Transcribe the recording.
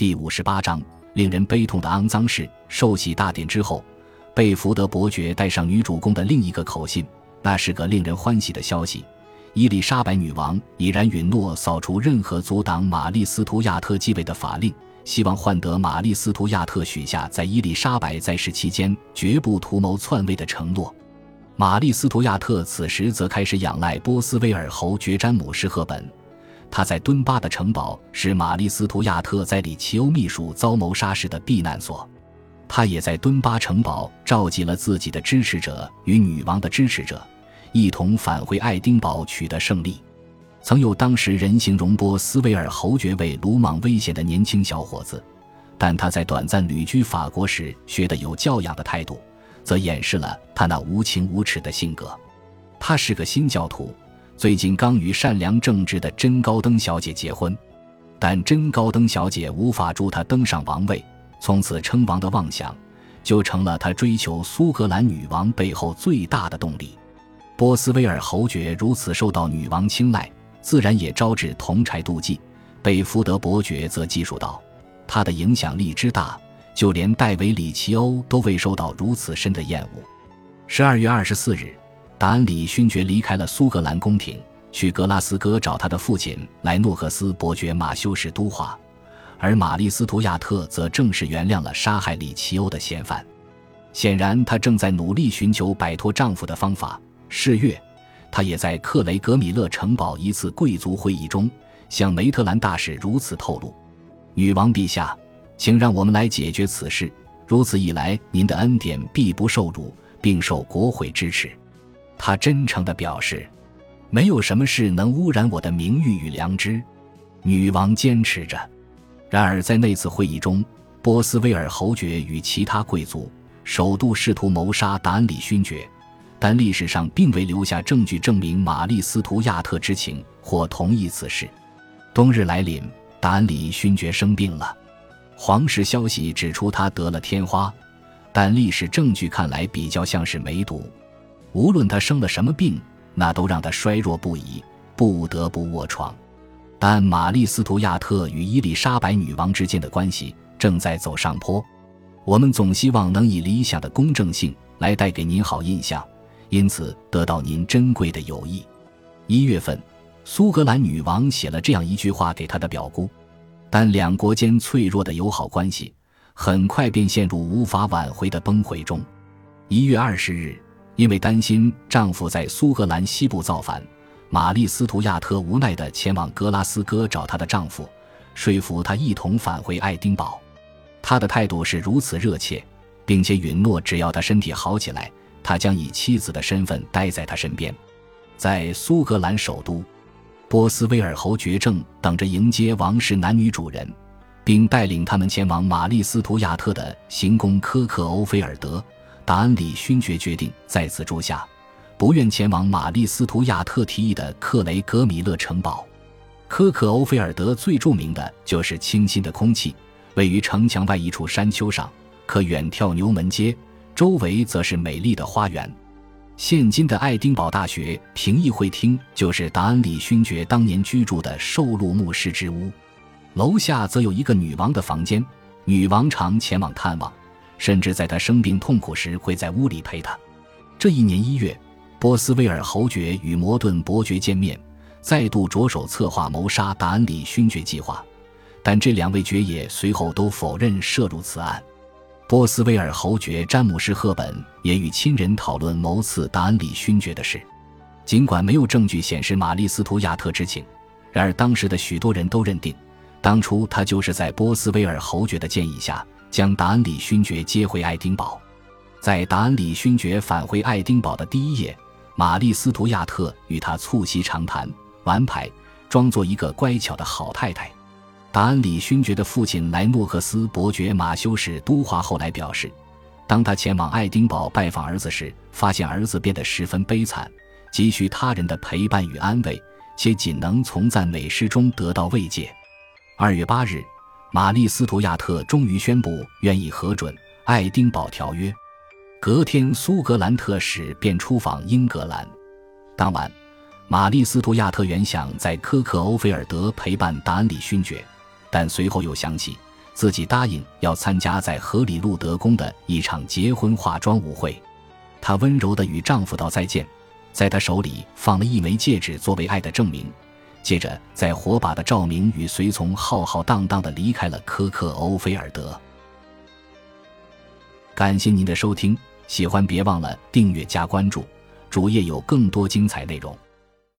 第五十八章，令人悲痛的肮脏事。受洗大典之后，被福德伯爵带上女主公的另一个口信，那是个令人欢喜的消息。伊丽莎白女王已然允诺扫除任何阻挡玛丽斯图亚特继位的法令，希望换得玛丽斯图亚特许下在伊丽莎白在世期间绝不图谋篡位的承诺。玛丽斯图亚特此时则开始仰赖波斯威尔侯爵詹姆士赫本，他在敦巴的城堡是玛丽斯图亚特在里奇欧秘书遭谋杀时的避难所。他也在敦巴城堡召集了自己的支持者与女王的支持者。一同返回爱丁堡取得胜利。曾有当时人形容波斯维尔侯爵为鲁莽危险的年轻小伙子，但他在短暂旅居法国时学的有教养的态度，则掩饰了他那无情无耻的性格。他是个新教徒，最近刚与善良正直的真高登小姐结婚，但真高登小姐无法助他登上王位，从此称王的妄想就成了他追求苏格兰女王背后最大的动力。波斯威尔侯爵如此受到女王青睐，自然也招致同柴妒忌。贝福德伯爵则记述道：“他的影响力之大，就连戴维·里奇欧都未受到如此深的厌恶。”十二月二十四日，达恩里勋爵离开了苏格兰宫廷，去格拉斯哥找他的父亲莱诺克斯伯爵马修士都话，而玛丽斯图亚特则正式原谅了杀害里奇欧的嫌犯。显然，她正在努力寻求摆脱丈夫的方法。是月，他也在克雷格米勒城堡一次贵族会议中向梅特兰大使如此透露：“女王陛下，请让我们来解决此事。如此一来，您的恩典必不受辱，并受国会支持。”他真诚地表示：“没有什么事能污染我的名誉与良知。”女王坚持着。然而，在那次会议中，波斯威尔侯爵与其他贵族首度试图谋杀达恩里勋爵。但历史上并未留下证据证明玛丽斯图亚特知情或同意此事。冬日来临，达恩里勋爵生病了。皇室消息指出他得了天花，但历史证据看来比较像是梅毒。无论他生了什么病，那都让他衰弱不已，不得不卧床。但玛丽斯图亚特与伊丽莎白女王之间的关系正在走上坡。我们总希望能以理想的公正性来带给您好印象。因此得到您珍贵的友谊。一月份，苏格兰女王写了这样一句话给她的表姑，但两国间脆弱的友好关系很快便陷入无法挽回的崩溃中。一月二十日，因为担心丈夫在苏格兰西部造反，玛丽斯图亚特无奈地前往格拉斯哥找她的丈夫，说服他一同返回爱丁堡。她的态度是如此热切，并且允诺只要他身体好起来。他将以妻子的身份待在他身边，在苏格兰首都，波斯威尔侯爵正等着迎接王室男女主人，并带领他们前往玛丽斯图亚特的行宫科克欧菲尔德。达恩里勋爵决定在此住下，不愿前往玛丽斯图亚特提议的克雷格米勒城堡。科克欧菲尔德最著名的就是清新的空气，位于城墙外一处山丘上，可远眺牛门街。周围则是美丽的花园。现今的爱丁堡大学评议会厅就是达恩里勋爵当年居住的受禄牧师之屋，楼下则有一个女王的房间，女王常前往探望，甚至在他生病痛苦时会在屋里陪他。这一年一月，波斯威尔侯爵与摩顿伯爵见面，再度着手策划谋杀达恩里勋爵计划，但这两位爵爷随后都否认涉入此案。波斯威尔侯爵詹姆士·赫本也与亲人讨论谋刺达恩里勋爵的事，尽管没有证据显示玛丽斯图亚特知情，然而当时的许多人都认定，当初他就是在波斯威尔侯爵的建议下将达恩里勋爵接回爱丁堡。在达恩里勋爵返回爱丁堡的第一夜，玛丽斯图亚特与他促膝长谈、玩牌，装作一个乖巧的好太太。达恩里勋爵的父亲莱诺克斯伯爵马修士都华后来表示，当他前往爱丁堡拜访儿子时，发现儿子变得十分悲惨，急需他人的陪伴与安慰，且仅能从赞美诗中得到慰藉。二月八日，玛丽斯图亚特终于宣布愿意核准爱丁堡条约。隔天，苏格兰特使便出访英格兰。当晚，玛丽斯图亚特原想在科克欧菲尔德陪伴达恩里勋爵。但随后又想起，自己答应要参加在荷里路德宫的一场结婚化妆舞会。她温柔地与丈夫道再见，在他手里放了一枚戒指作为爱的证明。接着，在火把的照明与随从浩浩荡荡的离开了科克欧菲尔德。感谢您的收听，喜欢别忘了订阅加关注，主页有更多精彩内容。